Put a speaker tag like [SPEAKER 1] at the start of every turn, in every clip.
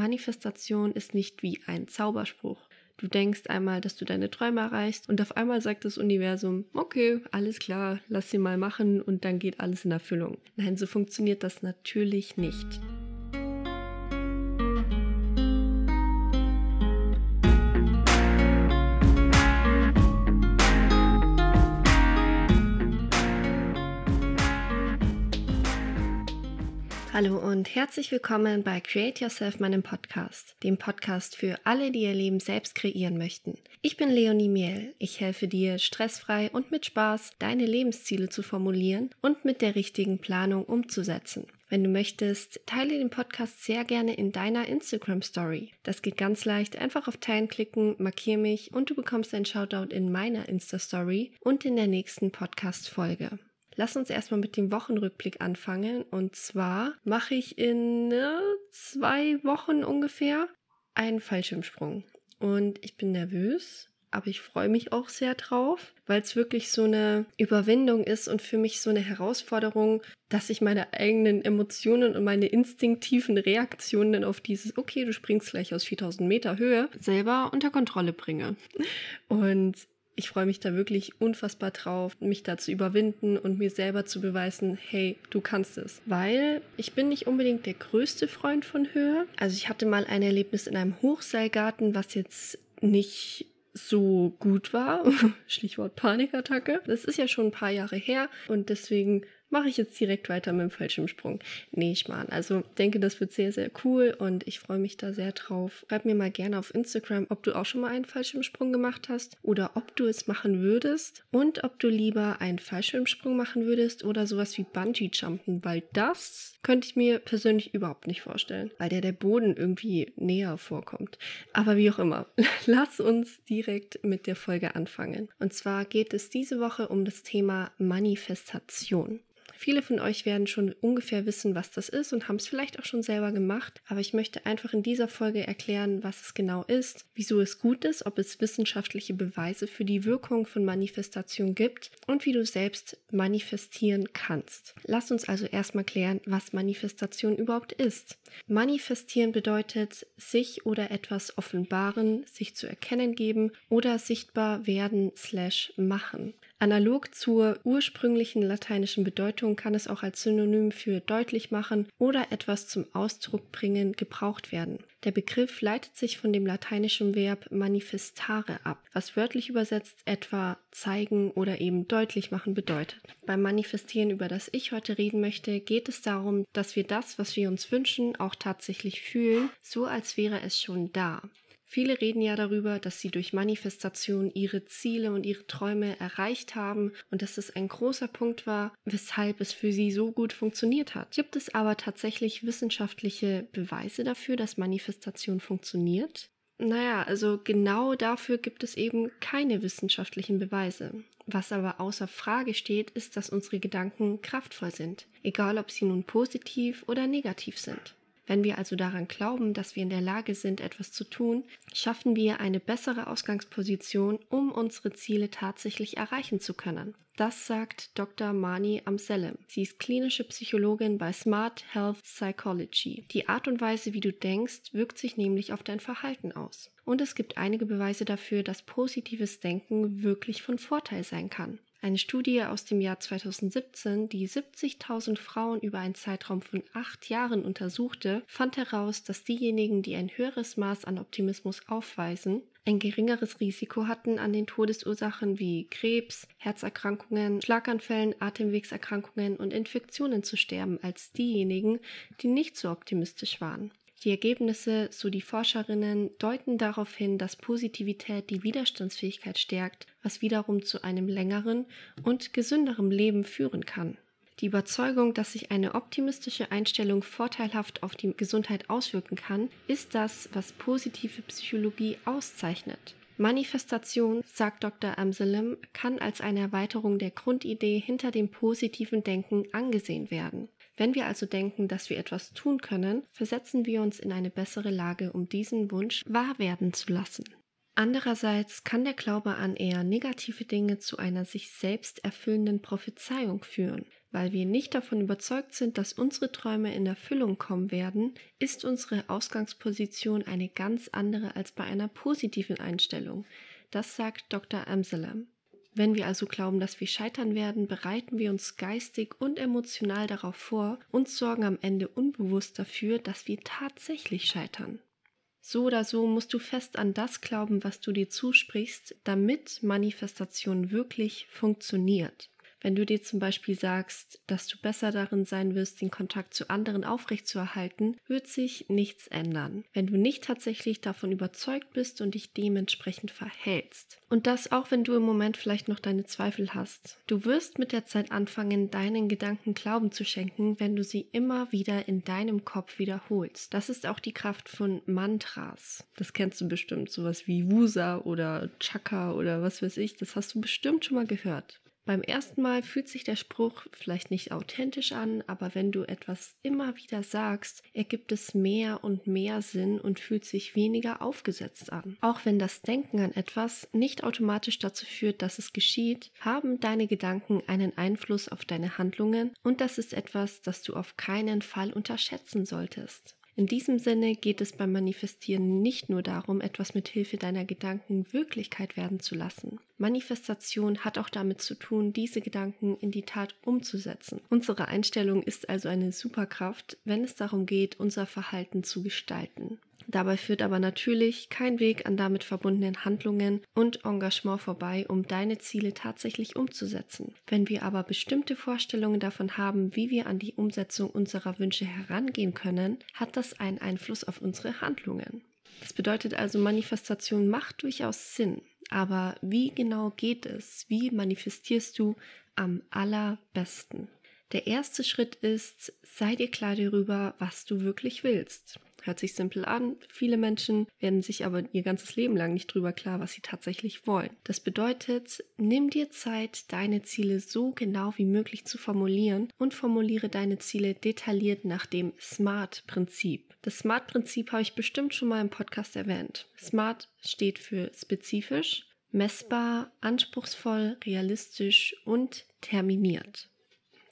[SPEAKER 1] Manifestation ist nicht wie ein Zauberspruch. Du denkst einmal, dass du deine Träume erreichst und auf einmal sagt das Universum, okay, alles klar, lass sie mal machen und dann geht alles in Erfüllung. Nein, so funktioniert das natürlich nicht. Hallo und herzlich willkommen bei Create Yourself, meinem Podcast, dem Podcast für alle, die ihr Leben selbst kreieren möchten. Ich bin Leonie Miel. Ich helfe dir, stressfrei und mit Spaß deine Lebensziele zu formulieren und mit der richtigen Planung umzusetzen. Wenn du möchtest, teile den Podcast sehr gerne in deiner Instagram Story. Das geht ganz leicht. Einfach auf Teilen klicken, markiere mich und du bekommst ein Shoutout in meiner Insta Story und in der nächsten Podcast Folge. Lass uns erstmal mit dem Wochenrückblick anfangen. Und zwar mache ich in äh, zwei Wochen ungefähr einen Fallschirmsprung. Und ich bin nervös, aber ich freue mich auch sehr drauf, weil es wirklich so eine Überwindung ist und für mich so eine Herausforderung, dass ich meine eigenen Emotionen und meine instinktiven Reaktionen auf dieses, okay, du springst gleich aus 4000 Meter Höhe, selber unter Kontrolle bringe. Und ich freue mich da wirklich unfassbar drauf, mich da zu überwinden und mir selber zu beweisen, hey, du kannst es. Weil ich bin nicht unbedingt der größte Freund von Höhe. Also ich hatte mal ein Erlebnis in einem Hochseilgarten, was jetzt nicht so gut war. Stichwort Panikattacke. Das ist ja schon ein paar Jahre her und deswegen mache ich jetzt direkt weiter mit dem Fallschirmsprung. Nee, ich meine, also denke, das wird sehr, sehr cool und ich freue mich da sehr drauf. Schreib mir mal gerne auf Instagram, ob du auch schon mal einen Fallschirmsprung gemacht hast oder ob du es machen würdest und ob du lieber einen Fallschirmsprung machen würdest oder sowas wie Bungee Jumpen, weil das könnte ich mir persönlich überhaupt nicht vorstellen, weil der der Boden irgendwie näher vorkommt. Aber wie auch immer, lass uns direkt mit der Folge anfangen. Und zwar geht es diese Woche um das Thema Manifestation. Viele von euch werden schon ungefähr wissen, was das ist und haben es vielleicht auch schon selber gemacht, aber ich möchte einfach in dieser Folge erklären, was es genau ist, wieso es gut ist, ob es wissenschaftliche Beweise für die Wirkung von Manifestation gibt und wie du selbst manifestieren kannst. Lass uns also erstmal klären, was Manifestation überhaupt ist. Manifestieren bedeutet sich oder etwas offenbaren, sich zu erkennen geben oder sichtbar werden slash machen. Analog zur ursprünglichen lateinischen Bedeutung kann es auch als Synonym für deutlich machen oder etwas zum Ausdruck bringen gebraucht werden. Der Begriff leitet sich von dem lateinischen Verb manifestare ab, was wörtlich übersetzt etwa zeigen oder eben deutlich machen bedeutet. Beim Manifestieren, über das ich heute reden möchte, geht es darum, dass wir das, was wir uns wünschen, auch tatsächlich fühlen, so als wäre es schon da. Viele reden ja darüber, dass sie durch Manifestation ihre Ziele und ihre Träume erreicht haben und dass es ein großer Punkt war, weshalb es für sie so gut funktioniert hat. Gibt es aber tatsächlich wissenschaftliche Beweise dafür, dass Manifestation funktioniert? Naja, also genau dafür gibt es eben keine wissenschaftlichen Beweise. Was aber außer Frage steht, ist, dass unsere Gedanken kraftvoll sind, egal ob sie nun positiv oder negativ sind. Wenn wir also daran glauben, dass wir in der Lage sind, etwas zu tun, schaffen wir eine bessere Ausgangsposition, um unsere Ziele tatsächlich erreichen zu können. Das sagt Dr. Mani Amselem. Sie ist klinische Psychologin bei Smart Health Psychology. Die Art und Weise, wie du denkst, wirkt sich nämlich auf dein Verhalten aus. Und es gibt einige Beweise dafür, dass positives Denken wirklich von Vorteil sein kann. Eine Studie aus dem Jahr 2017, die 70.000 Frauen über einen Zeitraum von acht Jahren untersuchte, fand heraus, dass diejenigen, die ein höheres Maß an Optimismus aufweisen, ein geringeres Risiko hatten, an den Todesursachen wie Krebs, Herzerkrankungen, Schlaganfällen, Atemwegserkrankungen und Infektionen zu sterben als diejenigen, die nicht so optimistisch waren. Die Ergebnisse, so die Forscherinnen, deuten darauf hin, dass Positivität die Widerstandsfähigkeit stärkt, was wiederum zu einem längeren und gesünderem Leben führen kann. Die Überzeugung, dass sich eine optimistische Einstellung vorteilhaft auf die Gesundheit auswirken kann, ist das, was positive Psychologie auszeichnet. Manifestation, sagt Dr. Amselem, kann als eine Erweiterung der Grundidee hinter dem positiven Denken angesehen werden. Wenn wir also denken, dass wir etwas tun können, versetzen wir uns in eine bessere Lage, um diesen Wunsch wahr werden zu lassen. Andererseits kann der Glaube an eher negative Dinge zu einer sich selbst erfüllenden Prophezeiung führen. Weil wir nicht davon überzeugt sind, dass unsere Träume in Erfüllung kommen werden, ist unsere Ausgangsposition eine ganz andere als bei einer positiven Einstellung. Das sagt Dr. Amsalem. Wenn wir also glauben, dass wir scheitern werden, bereiten wir uns geistig und emotional darauf vor und sorgen am Ende unbewusst dafür, dass wir tatsächlich scheitern. So oder so musst du fest an das glauben, was du dir zusprichst, damit Manifestation wirklich funktioniert. Wenn du dir zum Beispiel sagst, dass du besser darin sein wirst, den Kontakt zu anderen aufrechtzuerhalten, wird sich nichts ändern, wenn du nicht tatsächlich davon überzeugt bist und dich dementsprechend verhältst. Und das auch, wenn du im Moment vielleicht noch deine Zweifel hast. Du wirst mit der Zeit anfangen, deinen Gedanken Glauben zu schenken, wenn du sie immer wieder in deinem Kopf wiederholst. Das ist auch die Kraft von Mantras. Das kennst du bestimmt, sowas wie Wusa oder Chaka oder was weiß ich. Das hast du bestimmt schon mal gehört. Beim ersten Mal fühlt sich der Spruch vielleicht nicht authentisch an, aber wenn du etwas immer wieder sagst, ergibt es mehr und mehr Sinn und fühlt sich weniger aufgesetzt an. Auch wenn das Denken an etwas nicht automatisch dazu führt, dass es geschieht, haben deine Gedanken einen Einfluss auf deine Handlungen und das ist etwas, das du auf keinen Fall unterschätzen solltest. In diesem Sinne geht es beim Manifestieren nicht nur darum, etwas mit Hilfe deiner Gedanken Wirklichkeit werden zu lassen. Manifestation hat auch damit zu tun, diese Gedanken in die Tat umzusetzen. Unsere Einstellung ist also eine Superkraft, wenn es darum geht, unser Verhalten zu gestalten. Dabei führt aber natürlich kein Weg an damit verbundenen Handlungen und Engagement vorbei, um deine Ziele tatsächlich umzusetzen. Wenn wir aber bestimmte Vorstellungen davon haben, wie wir an die Umsetzung unserer Wünsche herangehen können, hat das einen Einfluss auf unsere Handlungen. Das bedeutet also, Manifestation macht durchaus Sinn. Aber wie genau geht es? Wie manifestierst du am allerbesten? Der erste Schritt ist, sei dir klar darüber, was du wirklich willst. Hört sich simpel an. Viele Menschen werden sich aber ihr ganzes Leben lang nicht drüber klar, was sie tatsächlich wollen. Das bedeutet, nimm dir Zeit, deine Ziele so genau wie möglich zu formulieren und formuliere deine Ziele detailliert nach dem SMART-Prinzip. Das SMART-Prinzip habe ich bestimmt schon mal im Podcast erwähnt. SMART steht für spezifisch, messbar, anspruchsvoll, realistisch und terminiert.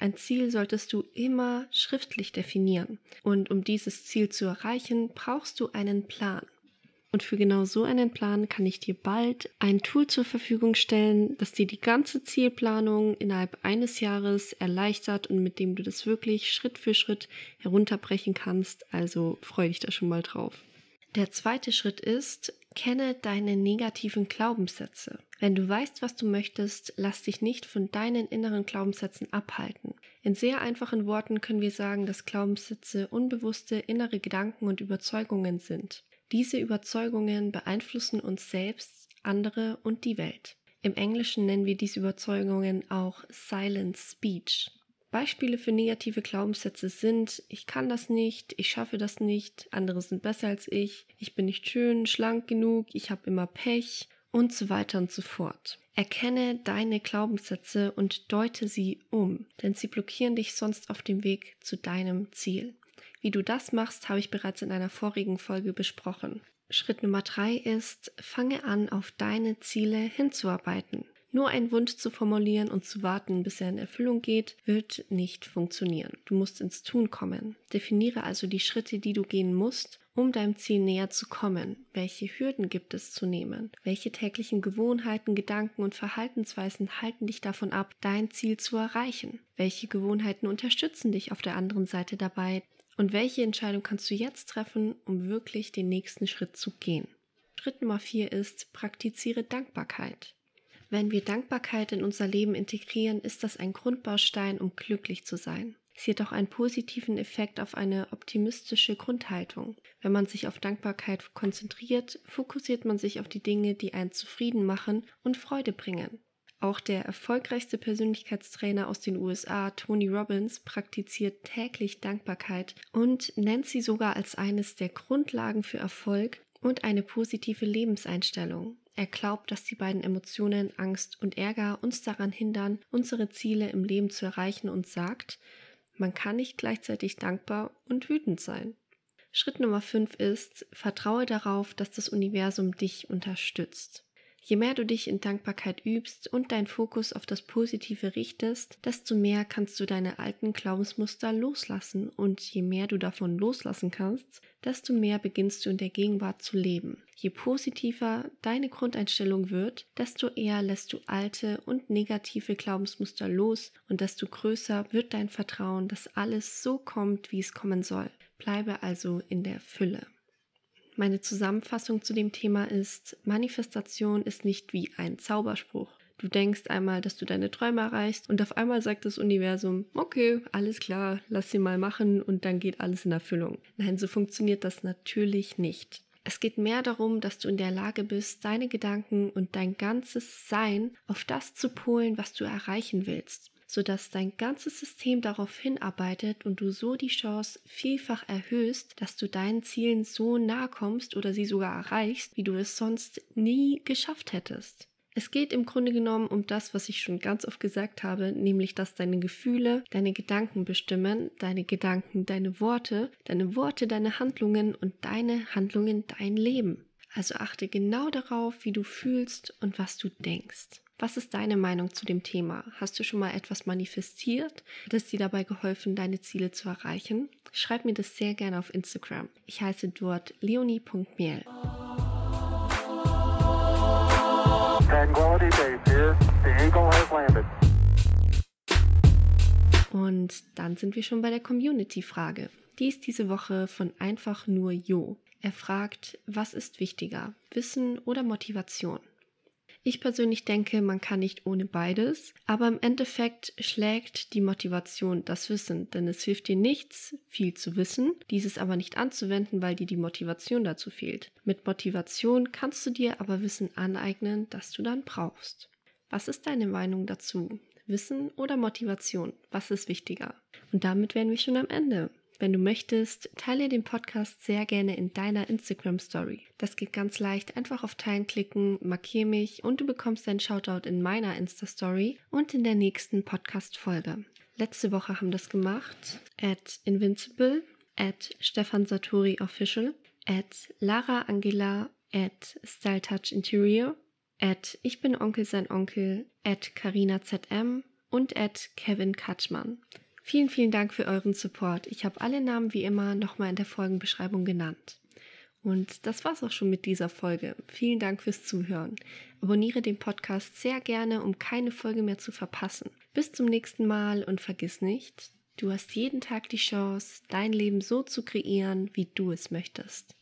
[SPEAKER 1] Ein Ziel solltest du immer schriftlich definieren. Und um dieses Ziel zu erreichen, brauchst du einen Plan. Und für genau so einen Plan kann ich dir bald ein Tool zur Verfügung stellen, das dir die ganze Zielplanung innerhalb eines Jahres erleichtert und mit dem du das wirklich Schritt für Schritt herunterbrechen kannst. Also freu dich da schon mal drauf. Der zweite Schritt ist, kenne deine negativen Glaubenssätze. Wenn du weißt, was du möchtest, lass dich nicht von deinen inneren Glaubenssätzen abhalten. In sehr einfachen Worten können wir sagen, dass Glaubenssätze unbewusste innere Gedanken und Überzeugungen sind. Diese Überzeugungen beeinflussen uns selbst, andere und die Welt. Im Englischen nennen wir diese Überzeugungen auch Silent Speech. Beispiele für negative Glaubenssätze sind, ich kann das nicht, ich schaffe das nicht, andere sind besser als ich, ich bin nicht schön, schlank genug, ich habe immer Pech und so weiter und so fort. Erkenne deine Glaubenssätze und deute sie um, denn sie blockieren dich sonst auf dem Weg zu deinem Ziel. Wie du das machst, habe ich bereits in einer vorigen Folge besprochen. Schritt Nummer drei ist, fange an, auf deine Ziele hinzuarbeiten. Nur einen Wunsch zu formulieren und zu warten, bis er in Erfüllung geht, wird nicht funktionieren. Du musst ins Tun kommen. Definiere also die Schritte, die du gehen musst, um deinem Ziel näher zu kommen. Welche Hürden gibt es zu nehmen? Welche täglichen Gewohnheiten, Gedanken und Verhaltensweisen halten dich davon ab, dein Ziel zu erreichen? Welche Gewohnheiten unterstützen dich auf der anderen Seite dabei? Und welche Entscheidung kannst du jetzt treffen, um wirklich den nächsten Schritt zu gehen? Schritt Nummer vier ist, praktiziere Dankbarkeit. Wenn wir Dankbarkeit in unser Leben integrieren, ist das ein Grundbaustein, um glücklich zu sein. Sie hat auch einen positiven Effekt auf eine optimistische Grundhaltung. Wenn man sich auf Dankbarkeit konzentriert, fokussiert man sich auf die Dinge, die einen zufrieden machen und Freude bringen. Auch der erfolgreichste Persönlichkeitstrainer aus den USA, Tony Robbins, praktiziert täglich Dankbarkeit und nennt sie sogar als eines der Grundlagen für Erfolg und eine positive Lebenseinstellung. Er glaubt, dass die beiden Emotionen Angst und Ärger uns daran hindern, unsere Ziele im Leben zu erreichen und sagt, man kann nicht gleichzeitig dankbar und wütend sein. Schritt Nummer 5 ist, vertraue darauf, dass das Universum dich unterstützt. Je mehr du dich in Dankbarkeit übst und deinen Fokus auf das Positive richtest, desto mehr kannst du deine alten Glaubensmuster loslassen und je mehr du davon loslassen kannst, desto mehr beginnst du in der Gegenwart zu leben. Je positiver deine Grundeinstellung wird, desto eher lässt du alte und negative Glaubensmuster los und desto größer wird dein Vertrauen, dass alles so kommt, wie es kommen soll. Bleibe also in der Fülle. Meine Zusammenfassung zu dem Thema ist, Manifestation ist nicht wie ein Zauberspruch. Du denkst einmal, dass du deine Träume erreichst und auf einmal sagt das Universum, okay, alles klar, lass sie mal machen und dann geht alles in Erfüllung. Nein, so funktioniert das natürlich nicht. Es geht mehr darum, dass du in der Lage bist, deine Gedanken und dein ganzes Sein auf das zu polen, was du erreichen willst sodass dein ganzes System darauf hinarbeitet und du so die Chance vielfach erhöhst, dass du deinen Zielen so nahe kommst oder sie sogar erreichst, wie du es sonst nie geschafft hättest. Es geht im Grunde genommen um das, was ich schon ganz oft gesagt habe, nämlich dass deine Gefühle deine Gedanken bestimmen, deine Gedanken deine Worte, deine Worte deine Handlungen und deine Handlungen dein Leben. Also achte genau darauf, wie du fühlst und was du denkst. Was ist deine Meinung zu dem Thema? Hast du schon mal etwas manifestiert? Hat es dir dabei geholfen, deine Ziele zu erreichen? Schreib mir das sehr gerne auf Instagram. Ich heiße dort leonie.miel. Und dann sind wir schon bei der Community-Frage. Die ist diese Woche von einfach nur Jo. Er fragt, was ist wichtiger, Wissen oder Motivation? Ich persönlich denke, man kann nicht ohne beides, aber im Endeffekt schlägt die Motivation das Wissen, denn es hilft dir nichts, viel zu wissen, dieses aber nicht anzuwenden, weil dir die Motivation dazu fehlt. Mit Motivation kannst du dir aber Wissen aneignen, das du dann brauchst. Was ist deine Meinung dazu? Wissen oder Motivation? Was ist wichtiger? Und damit wären wir schon am Ende. Wenn du möchtest, teile den Podcast sehr gerne in deiner Instagram Story. Das geht ganz leicht. Einfach auf Teilen klicken, markiere mich und du bekommst einen Shoutout in meiner Insta Story und in der nächsten Podcast Folge. Letzte Woche haben das gemacht at Invincible, at Stefan Saturi Official, at Lara Angela, at Style Touch Interior, at Ich bin Onkel sein Onkel, at Carina ZM und at Kevin Katschmann. Vielen, vielen Dank für euren Support. Ich habe alle Namen wie immer nochmal in der Folgenbeschreibung genannt. Und das war's auch schon mit dieser Folge. Vielen Dank fürs Zuhören. Abonniere den Podcast sehr gerne, um keine Folge mehr zu verpassen. Bis zum nächsten Mal und vergiss nicht, du hast jeden Tag die Chance, dein Leben so zu kreieren, wie du es möchtest.